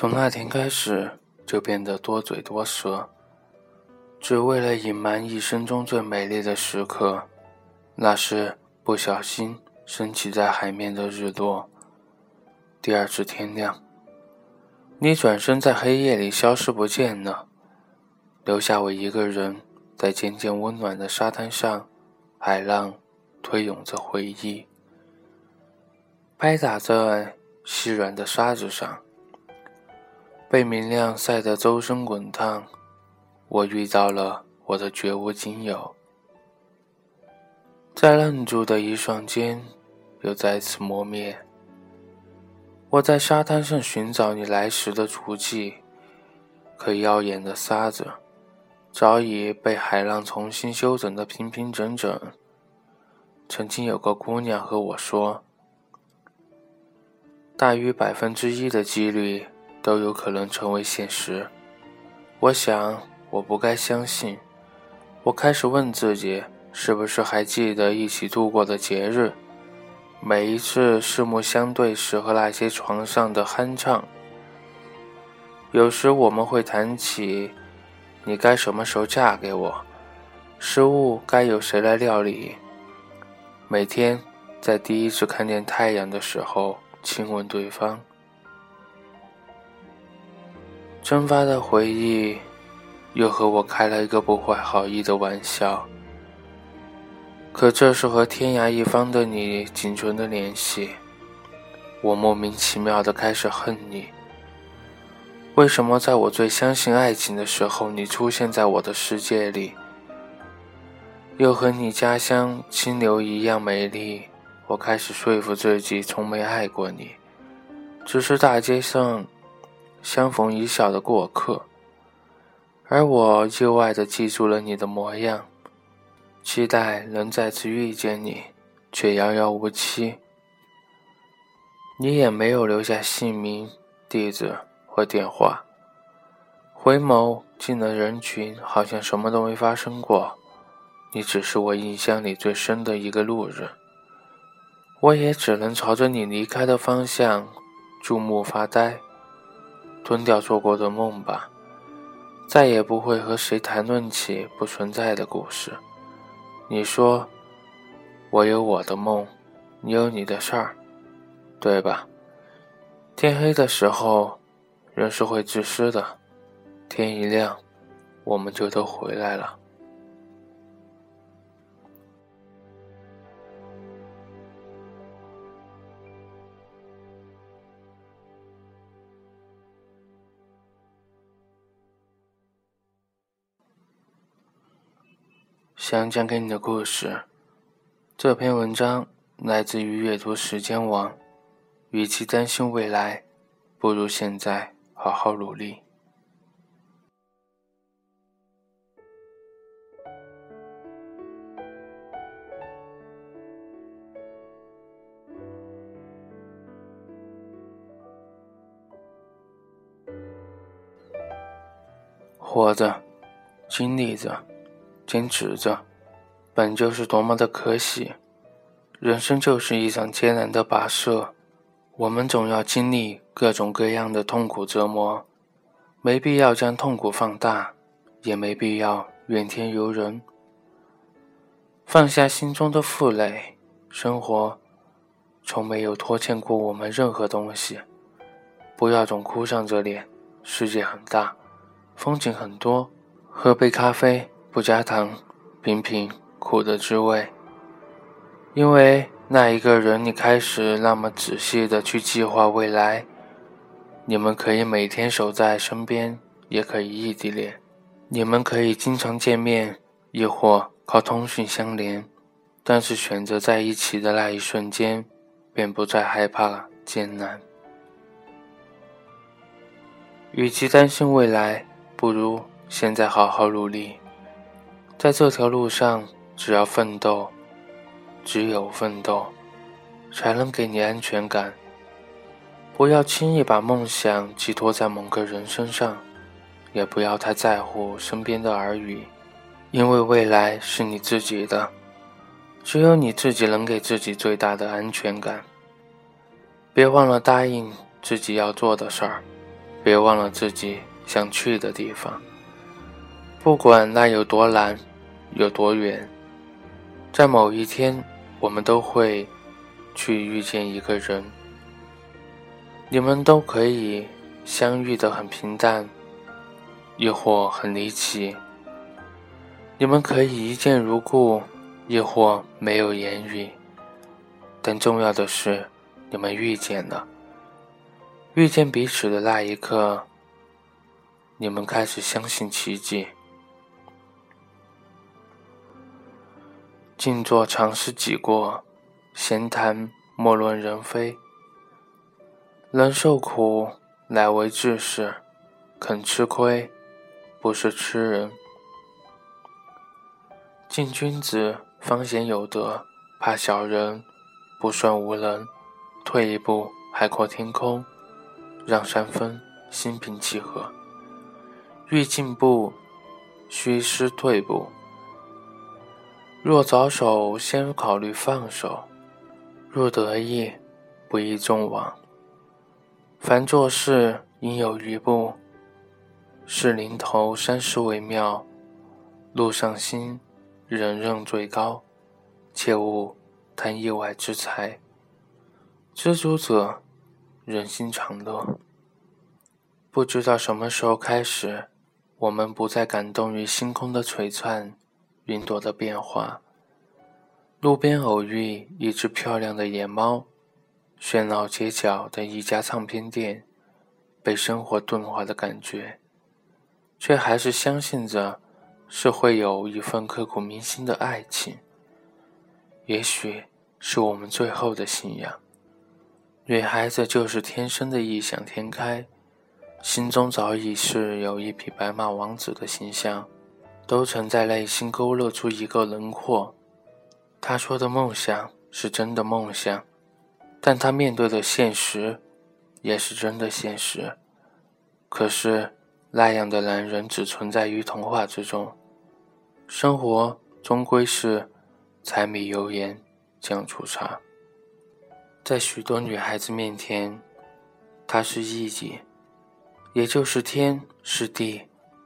从那天开始，就变得多嘴多舌，只为了隐瞒一生中最美丽的时刻，那是不小心升起在海面的日落。第二次天亮，你转身在黑夜里消失不见了，留下我一个人在渐渐温暖的沙滩上，海浪推涌着回忆，拍打在细软的沙子上。被明亮晒得周身滚烫，我遇到了我的绝无仅有，在愣住的一瞬间，又再次磨灭。我在沙滩上寻找你来时的足迹，可耀眼的沙子早已被海浪重新修整得平平整整。曾经有个姑娘和我说，大于百分之一的几率。都有可能成为现实。我想，我不该相信。我开始问自己，是不是还记得一起度过的节日？每一次四目相对时和那些床上的酣畅。有时我们会谈起，你该什么时候嫁给我？食物该由谁来料理？每天在第一次看见太阳的时候亲吻对方。蒸发的回忆，又和我开了一个不怀好意的玩笑。可这是和天涯一方的你仅存的联系。我莫名其妙的开始恨你。为什么在我最相信爱情的时候，你出现在我的世界里，又和你家乡清流一样美丽？我开始说服自己，从没爱过你，只是大街上。相逢一笑的过客，而我意外的记住了你的模样，期待能再次遇见你，却遥遥无期。你也没有留下姓名、地址或电话。回眸进了人群，好像什么都没发生过。你只是我印象里最深的一个路人，我也只能朝着你离开的方向注目发呆。吞掉做过的梦吧，再也不会和谁谈论起不存在的故事。你说，我有我的梦，你有你的事儿，对吧？天黑的时候，人是会自私的。天一亮，我们就都回来了。想讲给你的故事，这篇文章来自于阅读时间网。与其担心未来，不如现在好好努力。活着，经历着。坚持着，本就是多么的可喜。人生就是一场艰难的跋涉，我们总要经历各种各样的痛苦折磨，没必要将痛苦放大，也没必要怨天尤人。放下心中的负累，生活从没有拖欠过我们任何东西。不要总哭丧着脸，世界很大，风景很多，喝杯咖啡。不加糖，品品苦的滋味。因为那一个人，你开始那么仔细的去计划未来。你们可以每天守在身边，也可以异地恋。你们可以经常见面，亦或靠通讯相连。但是选择在一起的那一瞬间，便不再害怕艰难。与其担心未来，不如现在好好努力。在这条路上，只要奋斗，只有奋斗，才能给你安全感。不要轻易把梦想寄托在某个人身上，也不要太在乎身边的耳语，因为未来是你自己的，只有你自己能给自己最大的安全感。别忘了答应自己要做的事儿，别忘了自己想去的地方，不管那有多难，有多远，在某一天，我们都会去遇见一个人。你们都可以相遇的很平淡，亦或很离奇。你们可以一见如故，亦或没有言语。但重要的是，你们遇见了。遇见彼此的那一刻，你们开始相信奇迹。静坐常思己过，闲谈莫论人非。人受苦乃为志士，肯吃亏不是吃人。敬君子方显有德，怕小人不算无能。退一步海阔天空。让三分心平气和。欲进步，须先退步。若早手，先考虑放手；若得意，不宜纵往。凡做事，应有余步。是临头三思为妙。路上心，人任最高。切勿贪意外之财。知足者。人心常乐。不知道什么时候开始，我们不再感动于星空的璀璨、云朵的变化。路边偶遇一只漂亮的野猫，喧闹街角的一家唱片店，被生活钝化的感觉，却还是相信着是会有一份刻骨铭心的爱情。也许是我们最后的信仰。女孩子就是天生的异想天开，心中早已是有一匹白马王子的形象，都曾在内心勾勒出一个轮廓。他说的梦想是真的梦想，但他面对的现实也是真的现实。可是那样的男人只存在于童话之中，生活终归是柴米油盐酱醋茶。在许多女孩子面前，他是意己，也就是天是地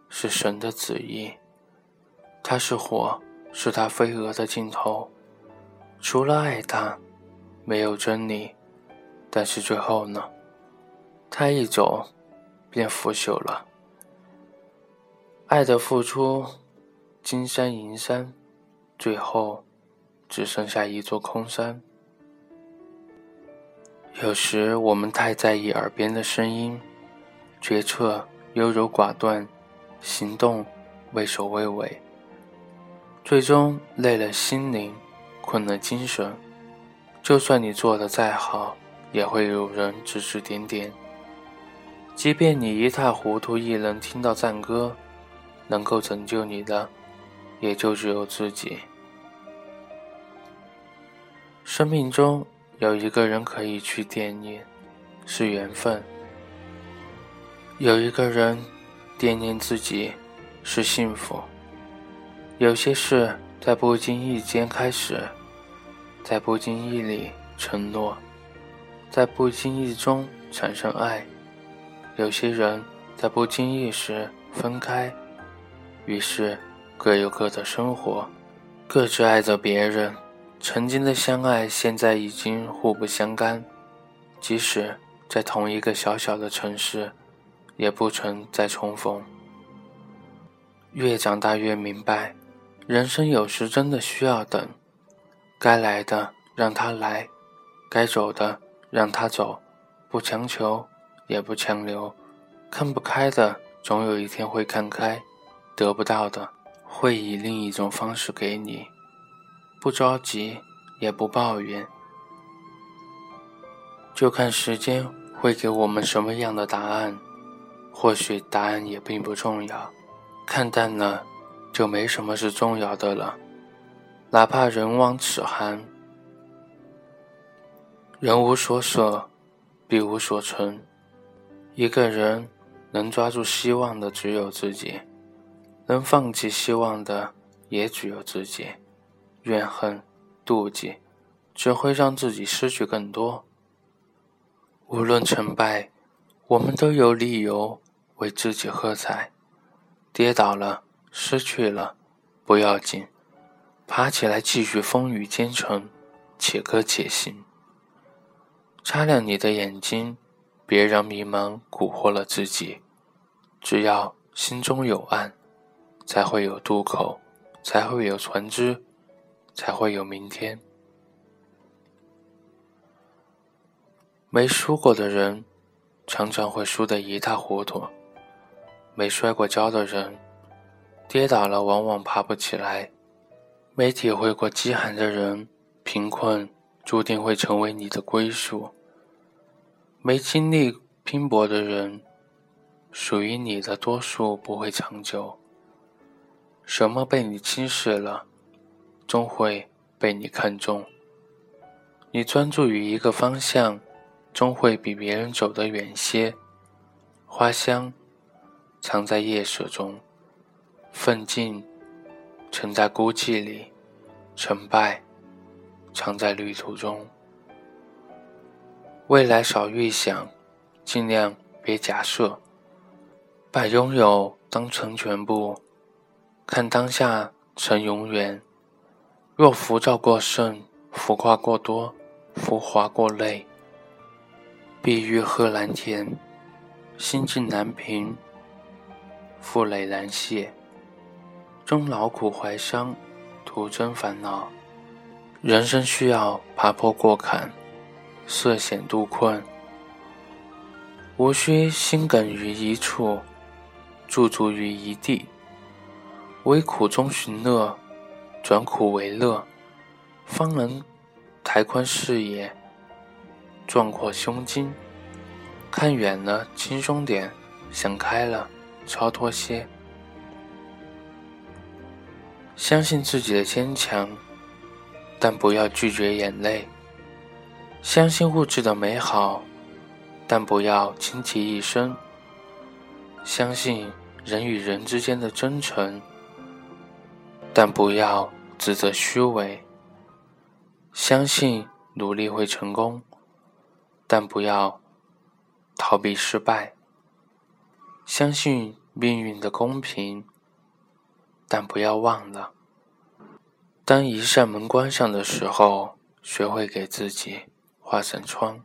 是神的旨意。他是火，是他飞蛾的尽头。除了爱他，没有真理。但是最后呢？他一走，便腐朽了。爱的付出，金山银山，最后只剩下一座空山。有时我们太在意耳边的声音，决策优柔寡断，行动畏首畏尾，最终累了心灵，困了精神。就算你做的再好，也会有人指指点点。即便你一塌糊涂，亦能听到赞歌，能够拯救你的，也就只有自己。生命中。有一个人可以去惦念，是缘分；有一个人惦念自己，是幸福。有些事在不经意间开始，在不经意里承诺，在不经意中产生爱。有些人在不经意时分开，于是各有各的生活，各自爱着别人。曾经的相爱，现在已经互不相干。即使在同一个小小的城市，也不曾再重逢。越长大越明白，人生有时真的需要等。该来的让他来，该走的让他走，不强求，也不强留。看不开的，总有一天会看开；得不到的，会以另一种方式给你。不着急，也不抱怨，就看时间会给我们什么样的答案。或许答案也并不重要，看淡了，就没什么是重要的了。哪怕人往齿寒，人无所舍，必无所存。一个人能抓住希望的只有自己，能放弃希望的也只有自己。怨恨、妒忌，只会让自己失去更多。无论成败，我们都有理由为自己喝彩。跌倒了，失去了，不要紧，爬起来继续风雨兼程，且歌且行。擦亮你的眼睛，别让迷茫蛊惑了自己。只要心中有岸，才会有渡口，才会有船只，才会有明天。没输过的人。常常会输得一塌糊涂。没摔过跤的人，跌倒了往往爬不起来。没体会过饥寒的人，贫困注定会成为你的归宿。没经历拼搏的人，属于你的多数不会长久。什么被你轻视了，终会被你看中。你专注于一个方向。终会比别人走得远些。花香藏在夜色中，奋进沉在孤寂里，成败藏在旅途中。未来少预想，尽量别假设，把拥有当成全部，看当下成永远。若浮躁过盛，浮夸过多，浮华过累。碧玉贺蓝天，心境难平，负累难卸，终劳苦怀伤，徒增烦恼。人生需要爬坡过坎，涉险渡困，无需心梗于一处，驻足于一地，唯苦中寻乐，转苦为乐，方能抬宽视野。壮阔胸襟，看远了轻松点，想开了超脱些。相信自己的坚强，但不要拒绝眼泪；相信物质的美好，但不要倾其一生；相信人与人之间的真诚，但不要自责虚伪；相信努力会成功。但不要逃避失败，相信命运的公平。但不要忘了，当一扇门关上的时候，学会给自己画扇窗。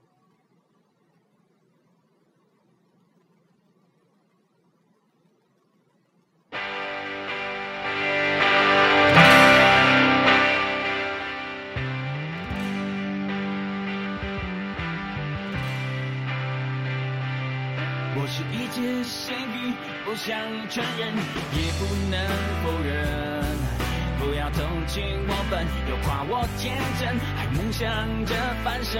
我是一件咸鱼，不想承认，也不能否认。不要同情我笨，又夸我天真，还梦想着翻身。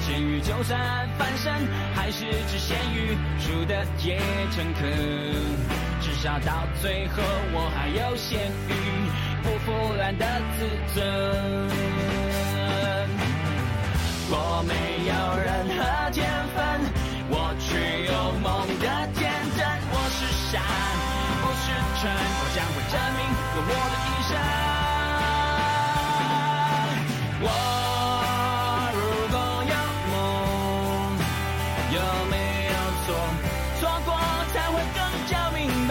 咸鱼就算翻身，还是只咸鱼，输的也诚恳。至少到最后，我还有咸鱼不腐烂的自尊。我没有任何天分。我却有梦的，是山，不是蠢，我将会证明有我的一生。我如果有梦，有没有错？错过才会更加，明白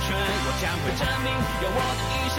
我，将会证明有我的一生。